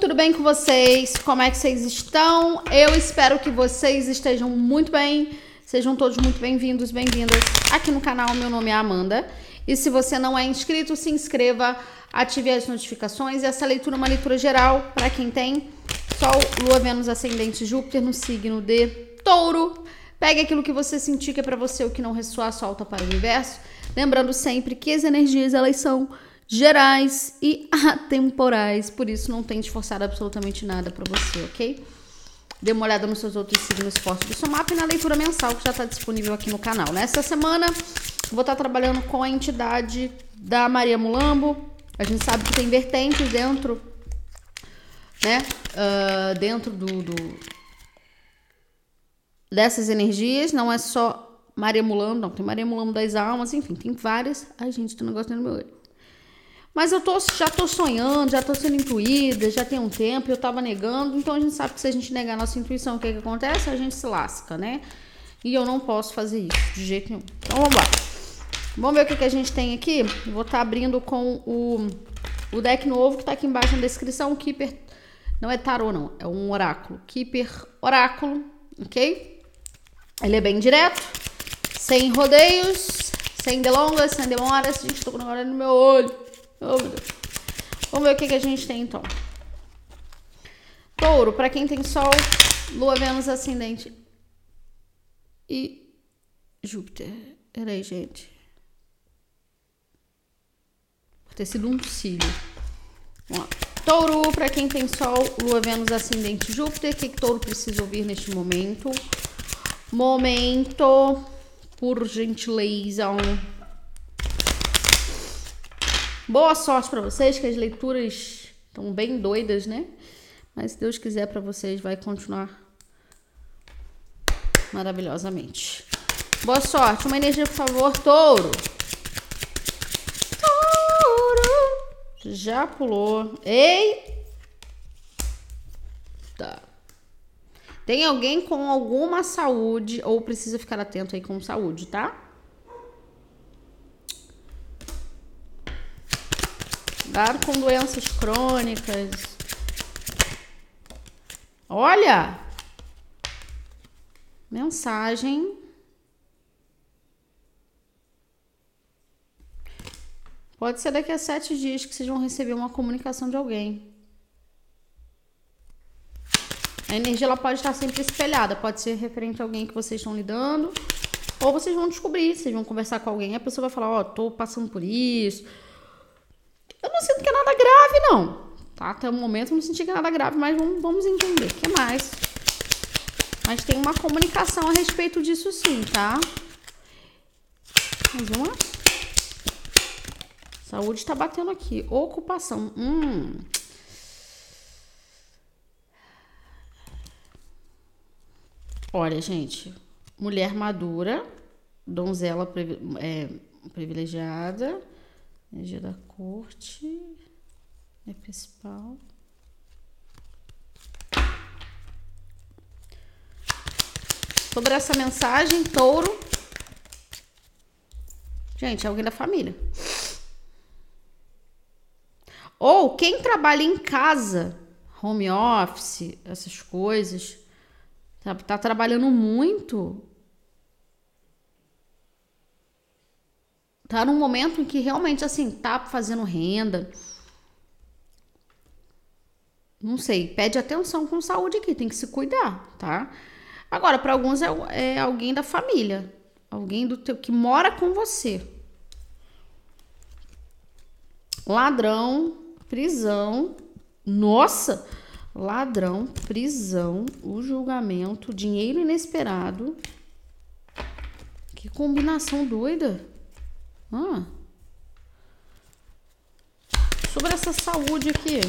Tudo bem com vocês? Como é que vocês estão? Eu espero que vocês estejam muito bem. Sejam todos muito bem-vindos, bem-vindas aqui no canal. Meu nome é Amanda. E se você não é inscrito, se inscreva, ative as notificações. Essa leitura é uma leitura geral para quem tem Sol, Lua, Vênus, Ascendente, Júpiter no signo de Touro. Pegue aquilo que você sentir que é para você, o que não ressoar, solta para o universo. Lembrando sempre que as energias elas são gerais e atemporais, por isso não tente forçar absolutamente nada para você, ok? Dê uma olhada nos seus outros signos fortes do seu mapa e na leitura mensal que já está disponível aqui no canal. Nessa semana, vou estar tá trabalhando com a entidade da Maria Mulambo. A gente sabe que tem vertentes dentro, né? Uh, dentro do, do, dessas energias. Não é só Maria Mulambo, não. Tem Maria Mulambo das almas, enfim, tem várias. Ai, gente, tem um negócio no meu olho. Mas eu tô, já tô sonhando, já tô sendo intuída, já tem um tempo, eu tava negando. Então a gente sabe que se a gente negar a nossa intuição, o que, que acontece? A gente se lasca, né? E eu não posso fazer isso de jeito nenhum. Então vamos lá. Vamos ver o que, que a gente tem aqui. Vou estar tá abrindo com o, o deck novo que tá aqui embaixo na descrição. O Keeper. Não é tarô, não. É um oráculo. Keeper Oráculo, ok? Ele é bem direto, sem rodeios, sem delongas, sem demoras. Gente, tô com agora no meu olho. Oh, Vamos ver o que, que a gente tem então. Touro, para quem tem Sol, Lua, Vênus, Ascendente e Júpiter. Peraí, gente. Por ter sido um cílio. Vamos lá. Touro, para quem tem Sol, Lua, Vênus, Ascendente, Júpiter. O que, que Touro precisa ouvir neste momento? Momento, por gentileza. Boa sorte para vocês, que as leituras estão bem doidas, né? Mas se Deus quiser para vocês, vai continuar maravilhosamente. Boa sorte. Uma energia, por favor, touro. Touro. Já pulou. Ei! Tá. Tem alguém com alguma saúde ou precisa ficar atento aí com saúde, tá? Cuidado com doenças crônicas. Olha! Mensagem. Pode ser daqui a sete dias que vocês vão receber uma comunicação de alguém. A energia ela pode estar sempre espelhada, pode ser referente a alguém que vocês estão lidando, ou vocês vão descobrir, vocês vão conversar com alguém, a pessoa vai falar, ó, oh, tô passando por isso, eu não sinto que é nada grave, não. Tá? Até o momento não senti que é nada grave, mas vamos, vamos entender. O que mais? Mas tem uma comunicação a respeito disso sim, tá? Mais uma. Saúde está batendo aqui. Ocupação. Hum. Olha, gente. Mulher madura. Donzela é, privilegiada Energia da corte. É principal. Sobre essa mensagem, touro. Gente, é alguém da família. Ou quem trabalha em casa, home office, essas coisas, tá, tá trabalhando muito, tá num momento em que realmente assim tá fazendo renda. Não sei, pede atenção com saúde aqui, tem que se cuidar, tá? Agora, para alguns é, é, alguém da família, alguém do teu que mora com você. Ladrão, prisão. Nossa, ladrão, prisão, o julgamento, dinheiro inesperado. Que combinação doida. Ah. Sobre essa saúde aqui.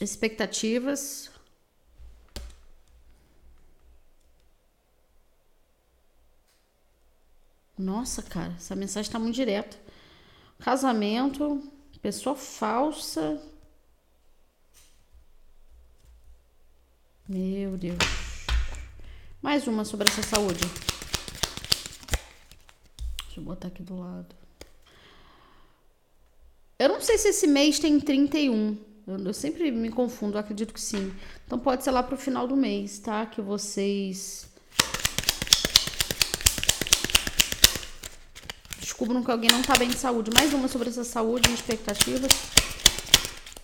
Expectativas. Nossa, cara, essa mensagem está muito direta. Casamento, pessoa falsa. Meu Deus. Mais uma sobre essa saúde. Deixa eu botar aqui do lado. Eu não sei se esse mês tem 31. Eu, eu sempre me confundo, acredito que sim. Então pode ser lá pro final do mês, tá? Que vocês descubram que alguém não tá bem de saúde. Mais uma sobre essa saúde e expectativas.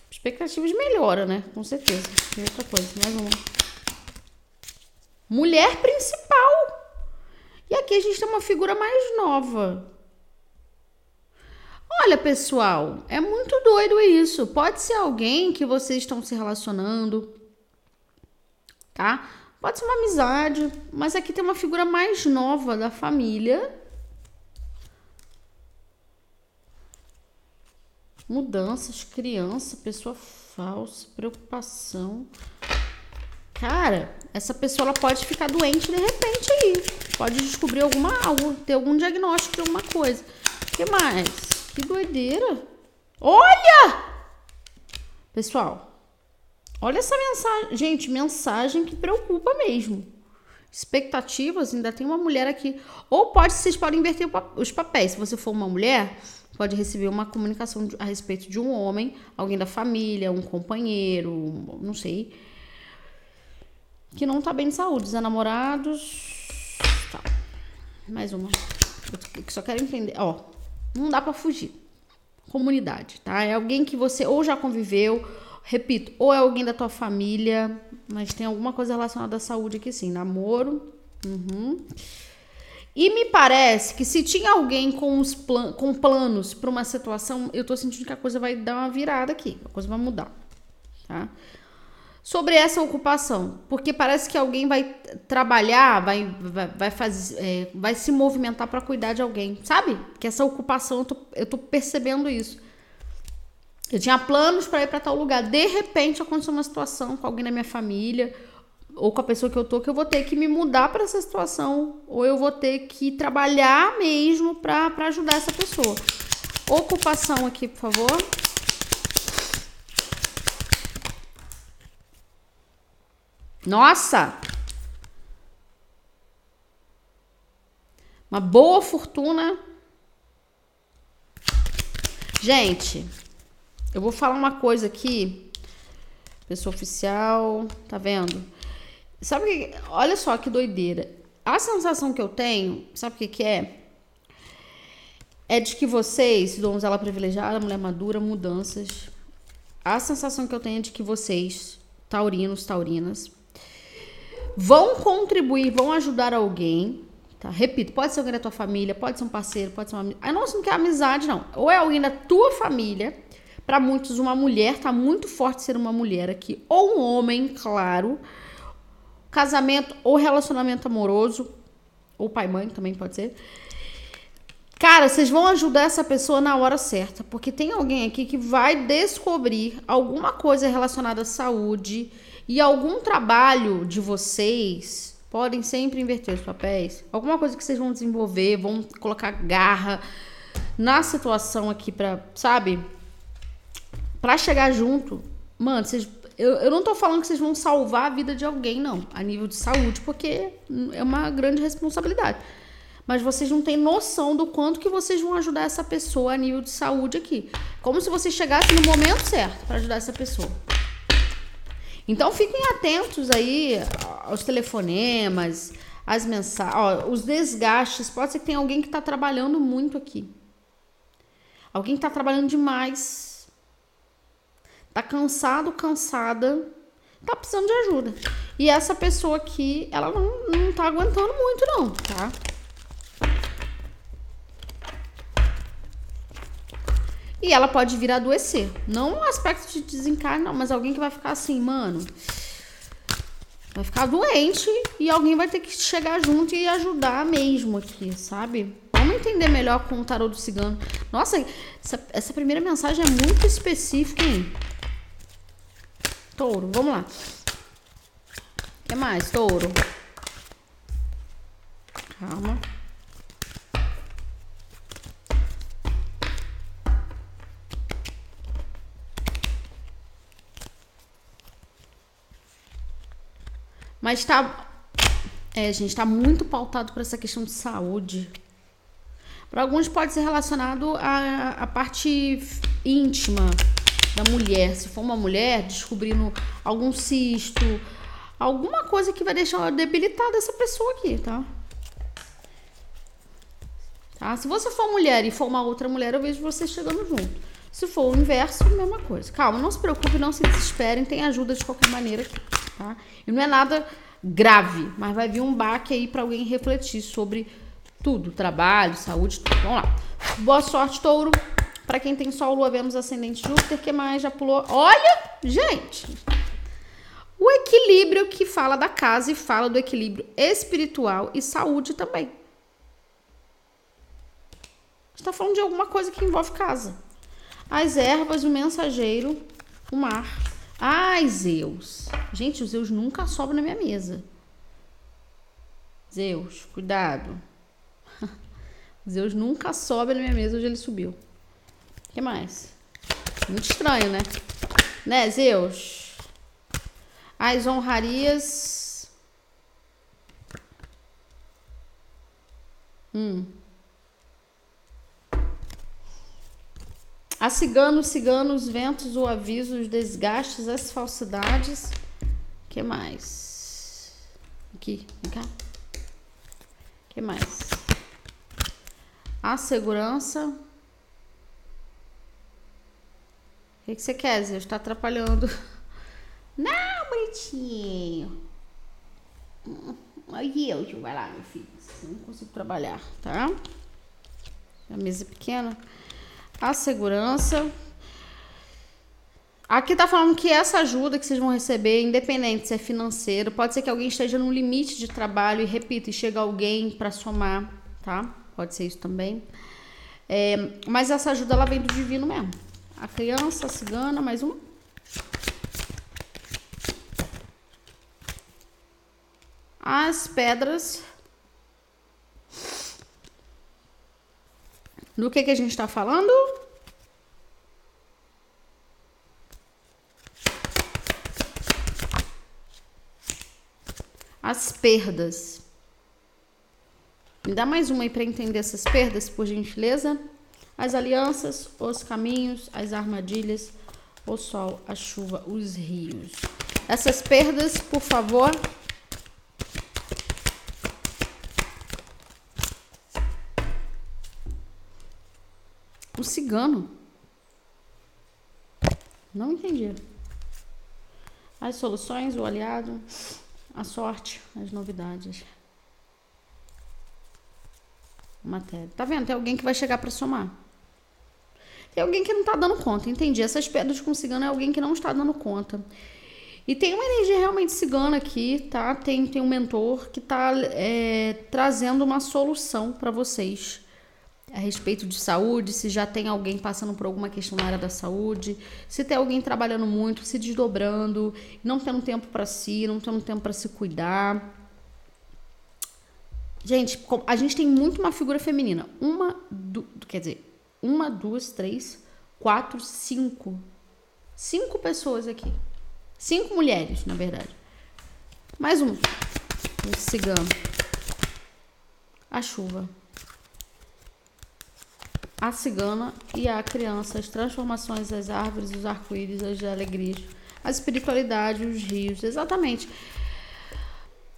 Expectativas melhora, né? Com certeza. E outra coisa, mais uma. Mulher principal. E aqui a gente tem uma figura mais nova. Olha, pessoal, é muito doido isso. Pode ser alguém que vocês estão se relacionando, tá? Pode ser uma amizade, mas aqui tem uma figura mais nova da família. Mudanças, criança, pessoa falsa, preocupação. Cara, essa pessoa ela pode ficar doente de repente aí. Pode descobrir alguma algo, ter algum diagnóstico de alguma coisa. O que mais? Que doideira. Olha! Pessoal, olha essa mensagem. Gente, mensagem que preocupa mesmo. Expectativas, ainda tem uma mulher aqui. Ou pode, vocês podem inverter os papéis. Se você for uma mulher, pode receber uma comunicação a respeito de um homem, alguém da família, um companheiro, não sei. Que não tá bem de saúde. Os namorados. Tá. Mais uma. Eu só quero entender. Ó, não dá para fugir. Comunidade, tá? É alguém que você ou já conviveu, repito, ou é alguém da tua família, mas tem alguma coisa relacionada à saúde aqui sim. Namoro. Uhum. E me parece que se tinha alguém com, os plan com planos para uma situação, eu tô sentindo que a coisa vai dar uma virada aqui, a coisa vai mudar, tá? Sobre essa ocupação, porque parece que alguém vai trabalhar, vai, vai, vai, fazer, é, vai se movimentar para cuidar de alguém, sabe? Que essa ocupação, eu tô, eu tô percebendo isso. Eu tinha planos para ir para tal lugar, de repente aconteceu uma situação com alguém da minha família ou com a pessoa que eu tô que eu vou ter que me mudar para essa situação ou eu vou ter que trabalhar mesmo para ajudar essa pessoa. Ocupação aqui, por favor. Nossa! Uma boa fortuna. Gente, eu vou falar uma coisa aqui. Pessoa oficial, tá vendo? Sabe que, olha só que doideira. A sensação que eu tenho, sabe o que que é? É de que vocês, donzela privilegiada, mulher madura, mudanças. A sensação que eu tenho é de que vocês, taurinos, taurinas, vão contribuir, vão ajudar alguém, tá? Repito, pode ser alguém da tua família, pode ser um parceiro, pode ser uma Ah, não, não quer amizade, não. Ou é alguém da tua família, para muitos uma mulher, tá muito forte ser uma mulher aqui, ou um homem, claro. Casamento ou relacionamento amoroso, ou pai-mãe também pode ser. Cara, vocês vão ajudar essa pessoa na hora certa, porque tem alguém aqui que vai descobrir alguma coisa relacionada à saúde, e algum trabalho de vocês podem sempre inverter os papéis. Alguma coisa que vocês vão desenvolver, vão colocar garra na situação aqui para, sabe? Para chegar junto. Mano, vocês eu, eu não tô falando que vocês vão salvar a vida de alguém, não, a nível de saúde, porque é uma grande responsabilidade. Mas vocês não têm noção do quanto que vocês vão ajudar essa pessoa a nível de saúde aqui. Como se vocês chegassem no momento certo para ajudar essa pessoa. Então fiquem atentos aí aos telefonemas, as mensagens, os desgastes. Pode ser que tenha alguém que está trabalhando muito aqui. Alguém que está trabalhando demais. Está cansado, cansada. Está precisando de ajuda. E essa pessoa aqui, ela não, não tá aguentando muito, não, tá? E ela pode vir a adoecer. Não no aspecto de desencarne, não, mas alguém que vai ficar assim, mano. Vai ficar doente e alguém vai ter que chegar junto e ajudar mesmo aqui, sabe? Vamos entender melhor com o tarô do cigano. Nossa, essa, essa primeira mensagem é muito específica, hein? Touro, vamos lá. O que mais, touro? Calma. Mas tá. É, gente, tá muito pautado por essa questão de saúde. Para alguns pode ser relacionado à, à parte íntima da mulher. Se for uma mulher, descobrindo algum cisto, alguma coisa que vai deixar debilitada essa pessoa aqui, tá? Tá? Se você for mulher e for uma outra mulher, eu vejo você chegando junto. Se for o inverso, mesma coisa. Calma, não se preocupe, não se desesperem, tem ajuda de qualquer maneira aqui, tá? E não é nada grave, mas vai vir um baque aí para alguém refletir sobre tudo, trabalho, saúde, tudo. Vamos lá. Boa sorte, touro. Para quem tem Sol, Lua, Vênus, Ascendente, Júpiter, que mais já pulou? Olha, gente! O equilíbrio que fala da casa e fala do equilíbrio espiritual e saúde também. está falando de alguma coisa que envolve casa. As ervas, o mensageiro, o mar. Ai, Zeus. Gente, os Zeus nunca sobem na minha mesa. Zeus, cuidado. Zeus nunca sobe na minha mesa, hoje ele subiu. O que mais? Muito estranho, né? Né, Zeus? As honrarias. Hum. A cigano, ciganos, ventos, o aviso, os desgastes, as falsidades. que mais? Aqui, vem cá. que mais? A segurança. O que, que você quer, Zé? Está atrapalhando. Não, bonitinho. Aí, eu, vai lá, meu filho. Não consigo trabalhar, tá? A mesa é pequena a segurança. Aqui tá falando que essa ajuda que vocês vão receber, independente se é financeiro, pode ser que alguém esteja no limite de trabalho e repita, e chega alguém para somar, tá? Pode ser isso também. É, mas essa ajuda ela vem do divino mesmo. A criança, a cigana, mais uma. As pedras Do que, que a gente está falando? As perdas. Me dá mais uma aí para entender essas perdas, por gentileza. As alianças, os caminhos, as armadilhas, o sol, a chuva, os rios. Essas perdas, por favor, O cigano. Não entendi. As soluções, o aliado, a sorte, as novidades. Matéria. Tá vendo? Tem alguém que vai chegar para somar. Tem alguém que não tá dando conta, entendi. Essas pedras com cigano é alguém que não está dando conta. E tem uma energia realmente cigana aqui, tá? Tem, tem um mentor que tá é, trazendo uma solução para vocês a respeito de saúde, se já tem alguém passando por alguma questão na área da saúde, se tem alguém trabalhando muito, se desdobrando, não tendo tempo para si, não tendo tempo para se cuidar. Gente, a gente tem muito uma figura feminina. Uma, du, quer dizer, uma, duas, três, quatro, cinco. Cinco pessoas aqui. Cinco mulheres, na verdade. Mais um. O cigano. A chuva a cigana e a criança, as transformações, as árvores, os arco-íris, as alegrias, a espiritualidade, os rios, exatamente.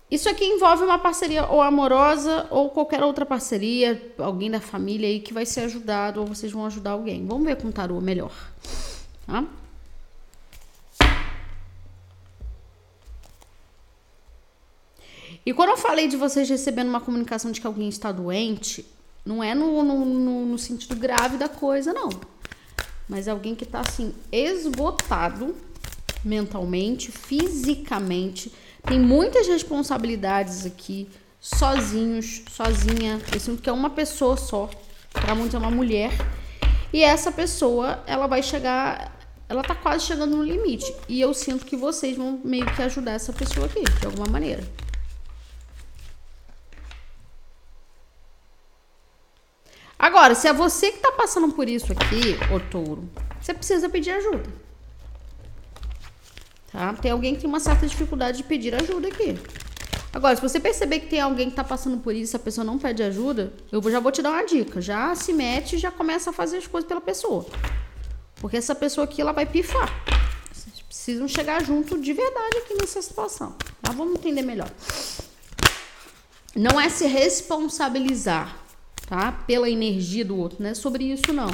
Isso aqui envolve uma parceria ou amorosa ou qualquer outra parceria, alguém da família aí que vai ser ajudado ou vocês vão ajudar alguém. Vamos ver com tarô melhor, tá? E quando eu falei de vocês recebendo uma comunicação de que alguém está doente, não é no, no, no, no sentido grave da coisa, não. Mas é alguém que tá assim, esgotado mentalmente, fisicamente, tem muitas responsabilidades aqui, sozinhos, sozinha. Eu sinto que é uma pessoa só, para muitos é uma mulher. E essa pessoa, ela vai chegar, ela tá quase chegando no limite. E eu sinto que vocês vão meio que ajudar essa pessoa aqui, de alguma maneira. Agora, se é você que tá passando por isso aqui, ô touro, você precisa pedir ajuda. Tá? Tem alguém que tem uma certa dificuldade de pedir ajuda aqui. Agora, se você perceber que tem alguém que tá passando por isso, a pessoa não pede ajuda, eu já vou te dar uma dica. Já se mete e já começa a fazer as coisas pela pessoa. Porque essa pessoa aqui, ela vai pifar. Vocês precisam chegar junto de verdade aqui nessa situação. Tá? Vamos entender melhor. Não é se responsabilizar, tá? Pela energia do outro, não é sobre isso, não.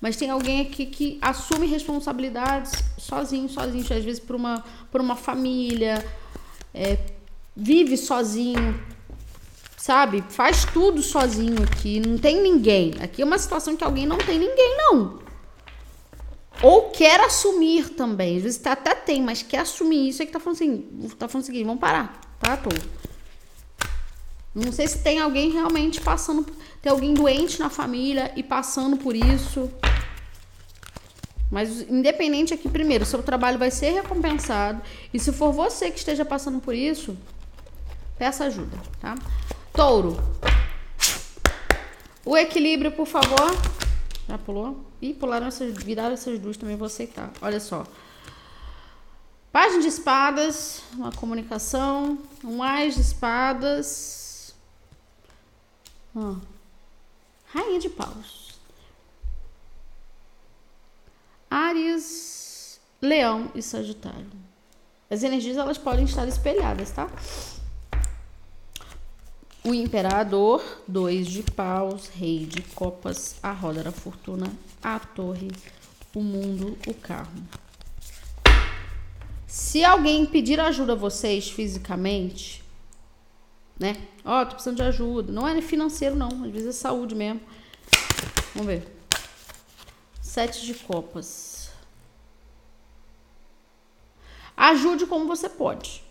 Mas tem alguém aqui que assume responsabilidades sozinho, sozinho, às vezes por uma, por uma família, é, vive sozinho, sabe? Faz tudo sozinho aqui, não tem ninguém. Aqui é uma situação que alguém não tem ninguém, não. Ou quer assumir também. Às vezes até tem, mas quer assumir isso. É que tá falando assim, tá falando o seguinte, vamos parar, tá, Tô. Não sei se tem alguém realmente passando, tem alguém doente na família e passando por isso. Mas independente aqui, primeiro, seu trabalho vai ser recompensado. E se for você que esteja passando por isso, Peça ajuda, tá? Touro. O equilíbrio, por favor. Já pulou? Ih, pularam essas, viraram essas duas também, vou aceitar. Olha só. Página de espadas, uma comunicação, um mais de espadas. Ah. Rainha de paus. Ares, Leão e Sagitário. As energias elas podem estar espelhadas, tá? o imperador, dois de paus, rei de copas, a roda da fortuna, a torre, o mundo, o carro. Se alguém pedir ajuda a vocês fisicamente, né? Ó, oh, tô precisando de ajuda. Não é financeiro, não. Às vezes é saúde mesmo. Vamos ver. Sete de copas. Ajude como você pode.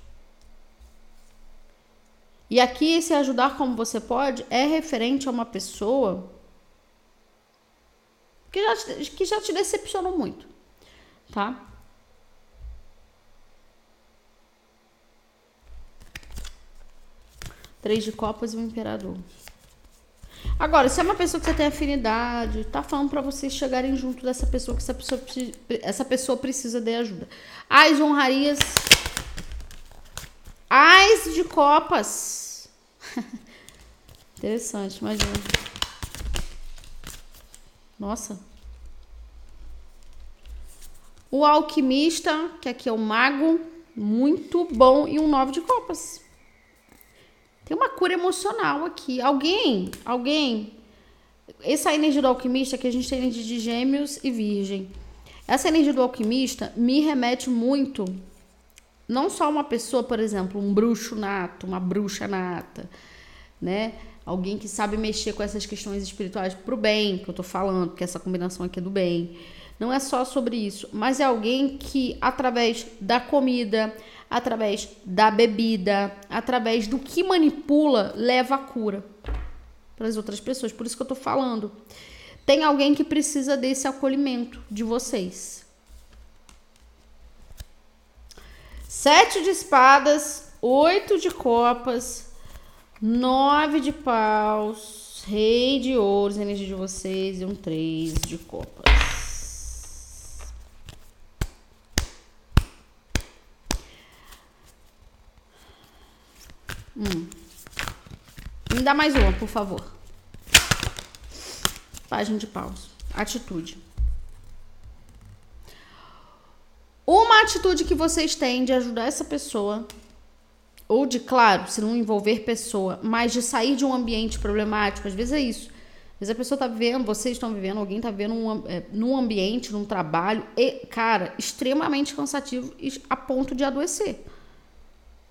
E aqui esse ajudar como você pode é referente a uma pessoa que já, te, que já te decepcionou muito, tá? Três de copas e o imperador. Agora, se é uma pessoa que você tem afinidade, tá falando para vocês chegarem junto dessa pessoa que essa pessoa, essa pessoa precisa de ajuda. As honrarias Ais de copas. Interessante, imagina. Nossa. O alquimista, que aqui é o mago, muito bom, e um nove de copas. Tem uma cura emocional aqui. Alguém, alguém. Essa energia do alquimista, que a gente tem energia de gêmeos e virgem. Essa energia do alquimista me remete muito não só uma pessoa, por exemplo, um bruxo nato, uma bruxa nata, né? Alguém que sabe mexer com essas questões espirituais pro bem, que eu tô falando, porque essa combinação aqui é do bem. Não é só sobre isso, mas é alguém que através da comida, através da bebida, através do que manipula, leva a cura para as outras pessoas. Por isso que eu tô falando. Tem alguém que precisa desse acolhimento de vocês. Sete de espadas, oito de copas, nove de paus, rei de ouros, energia de vocês, e um três de copas. Hum. Me dá mais uma, por favor. Página de paus. Atitude. Uma atitude que vocês têm de ajudar essa pessoa, ou de, claro, se não envolver pessoa, mas de sair de um ambiente problemático, às vezes é isso. Às vezes a pessoa tá vivendo, vocês estão vivendo, alguém tá vivendo um, é, num ambiente, num trabalho, e, cara, extremamente cansativo a ponto de adoecer.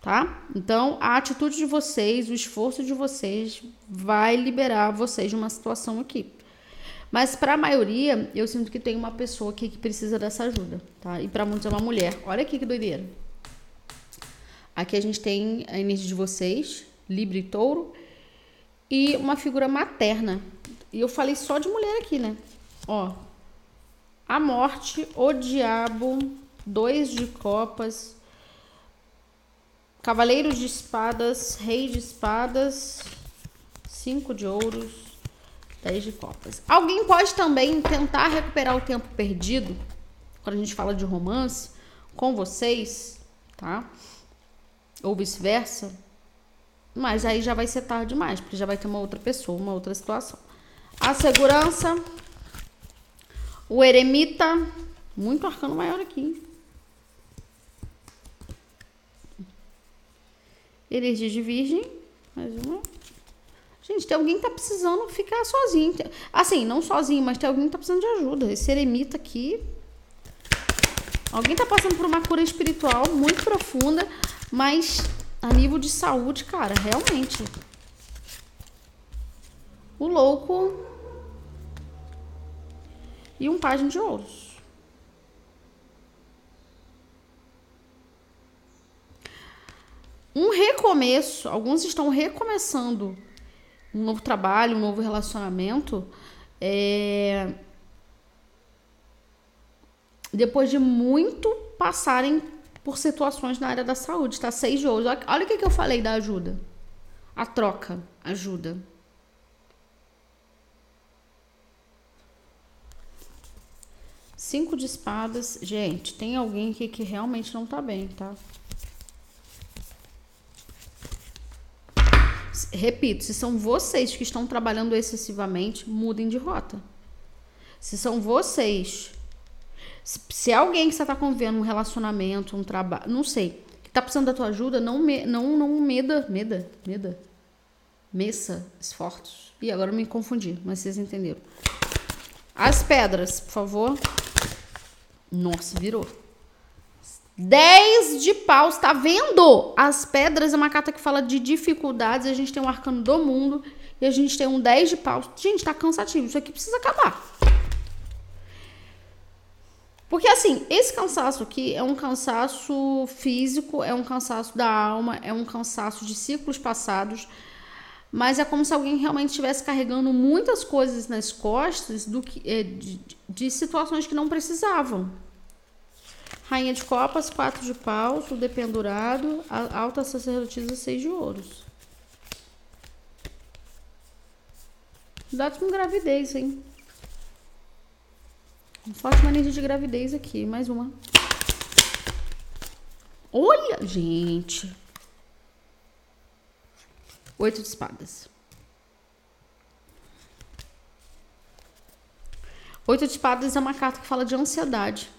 Tá? Então, a atitude de vocês, o esforço de vocês vai liberar vocês de uma situação aqui. Mas para a maioria, eu sinto que tem uma pessoa aqui que precisa dessa ajuda, tá? E para muitos é uma mulher. Olha aqui que doideira. Aqui a gente tem a energia de vocês, Libra e Touro, e uma figura materna. E eu falei só de mulher aqui, né? Ó. A morte, o diabo, dois de copas, cavaleiro de espadas, rei de espadas, cinco de ouros, 10 de copas. Alguém pode também tentar recuperar o tempo perdido, quando a gente fala de romance, com vocês, tá? Ou vice-versa. Mas aí já vai ser tarde demais, porque já vai ter uma outra pessoa, uma outra situação. A segurança, o eremita, muito arcano maior aqui. Energia de virgem, mais uma. Gente, tem alguém que tá precisando ficar sozinho. Assim, não sozinho, mas tem alguém que tá precisando de ajuda. Esse eremita aqui. Alguém tá passando por uma cura espiritual muito profunda, mas a nível de saúde, cara, realmente. O louco. E um página de ouros. Um recomeço. Alguns estão recomeçando um novo trabalho, um novo relacionamento. É... Depois de muito passarem por situações na área da saúde, tá? Seis de ouro. Olha o que, que eu falei da ajuda. A troca ajuda. Cinco de espadas. Gente, tem alguém aqui que realmente não tá bem, tá? Repito, se são vocês que estão trabalhando excessivamente, mudem de rota. Se são vocês se alguém que você tá convivendo um relacionamento, um trabalho, não sei, que tá precisando da tua ajuda, não me, não não meda, meda, meda. Meça esforços. E agora eu me confundi, mas vocês entenderam. As pedras, por favor. Nossa, virou. 10 de paus, tá vendo? As pedras é uma carta que fala de dificuldades. A gente tem um arcano do mundo e a gente tem um 10 de paus. Gente, tá cansativo. Isso aqui precisa acabar. Porque assim, esse cansaço aqui é um cansaço físico, é um cansaço da alma, é um cansaço de ciclos passados, mas é como se alguém realmente estivesse carregando muitas coisas nas costas do que, é, de, de situações que não precisavam. Rainha de copas, quatro de paus, o dependurado, a alta sacerdotisa, seis de ouros. Dados com gravidez, hein? Um forte manejo de gravidez aqui. Mais uma. Olha, gente. Oito de espadas. Oito de espadas é uma carta que fala de ansiedade,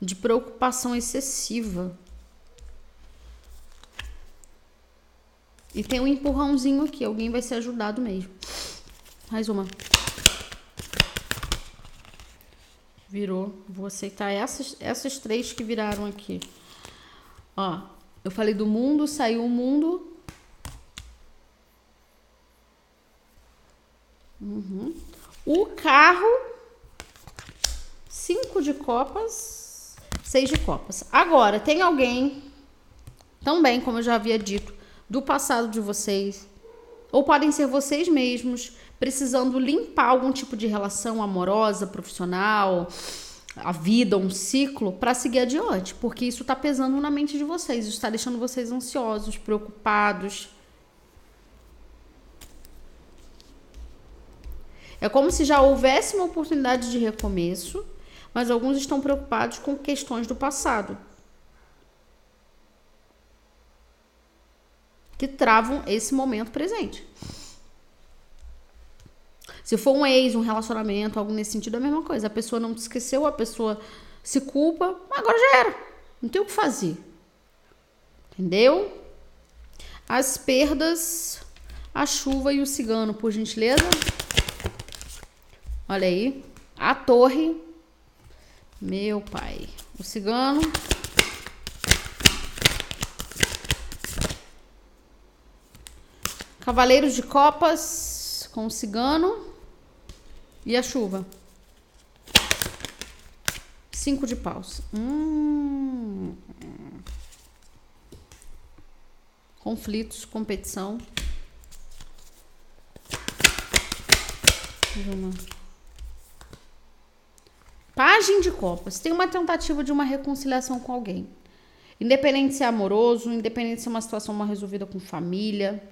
de preocupação excessiva. E tem um empurrãozinho aqui, alguém vai ser ajudado mesmo. Mais uma. Virou. Vou aceitar essas, essas três que viraram aqui. Ó, eu falei do mundo, saiu o mundo. Uhum. O carro, cinco de copas, seis de copas. Agora, tem alguém, também, como eu já havia dito, do passado de vocês, ou podem ser vocês mesmos, precisando limpar algum tipo de relação amorosa, profissional, a vida, um ciclo, para seguir adiante, porque isso está pesando na mente de vocês, isso está deixando vocês ansiosos, preocupados. É como se já houvesse uma oportunidade de recomeço, mas alguns estão preocupados com questões do passado. Que travam esse momento presente. Se for um ex, um relacionamento, algo nesse sentido, é a mesma coisa. A pessoa não te esqueceu, a pessoa se culpa, agora já era. Não tem o que fazer. Entendeu? As perdas, a chuva e o cigano, por gentileza. Olha aí. A torre. Meu pai. O cigano. Cavaleiros de copas com o cigano. E a chuva? Cinco de paus. Hum. Conflitos, competição. Uma. Página de copas. Tem uma tentativa de uma reconciliação com alguém. Independente se é amoroso, independente se é uma situação mal resolvida com família.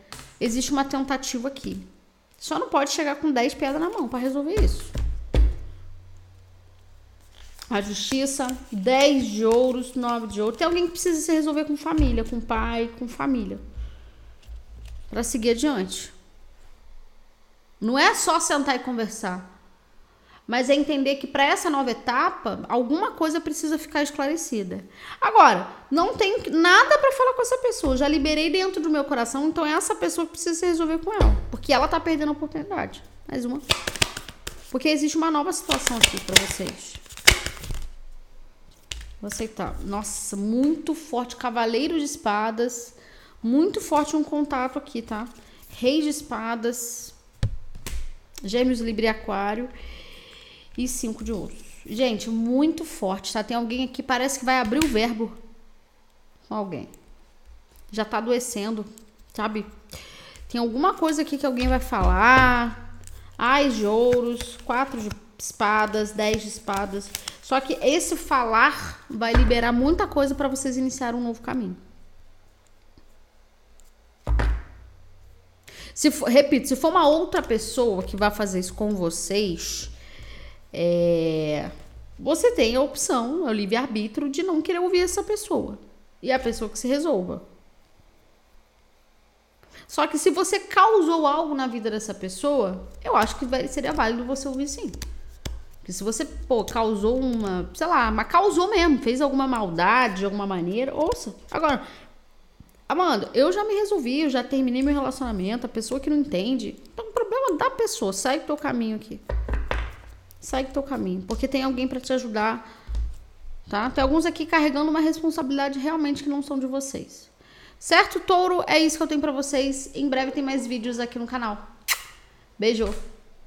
Existe uma tentativa aqui. Só não pode chegar com 10 pedras na mão para resolver isso. A justiça, 10 de ouros, 9 de ouro. Tem alguém que precisa se resolver com família, com pai, com família. para seguir adiante. Não é só sentar e conversar, mas é entender que para essa nova etapa, alguma coisa precisa ficar esclarecida. Agora, não tem nada para falar com essa pessoa, já liberei dentro do meu coração, então é essa pessoa que precisa se resolver com ela, porque ela tá perdendo a oportunidade. Mais uma. Porque existe uma nova situação aqui para vocês. Vou aceitar. Nossa, muito forte. Cavaleiro de espadas. Muito forte um contato aqui, tá? Rei de espadas. Gêmeos, Libra e Aquário. E cinco de ouros. Gente, muito forte, tá? Tem alguém aqui, parece que vai abrir o verbo com alguém. Já tá adoecendo, sabe? Tem alguma coisa aqui que alguém vai falar. Ais de ouros, quatro de espadas, dez de espadas. Só que esse falar vai liberar muita coisa para vocês iniciar um novo caminho. Se for, repito, se for uma outra pessoa que vai fazer isso com vocês, é, você tem a opção, o livre-arbítrio, de não querer ouvir essa pessoa. E a pessoa que se resolva. Só que se você causou algo na vida dessa pessoa, eu acho que seria válido você ouvir sim. Porque se você, pô, causou uma, sei lá, mas causou mesmo, fez alguma maldade de alguma maneira, ouça. Agora, Amanda, eu já me resolvi, eu já terminei meu relacionamento, a pessoa que não entende. Então, o problema da pessoa, segue teu caminho aqui. Segue teu caminho, porque tem alguém para te ajudar, tá? Tem alguns aqui carregando uma responsabilidade realmente que não são de vocês. Certo, touro? É isso que eu tenho para vocês. Em breve tem mais vídeos aqui no canal. Beijo!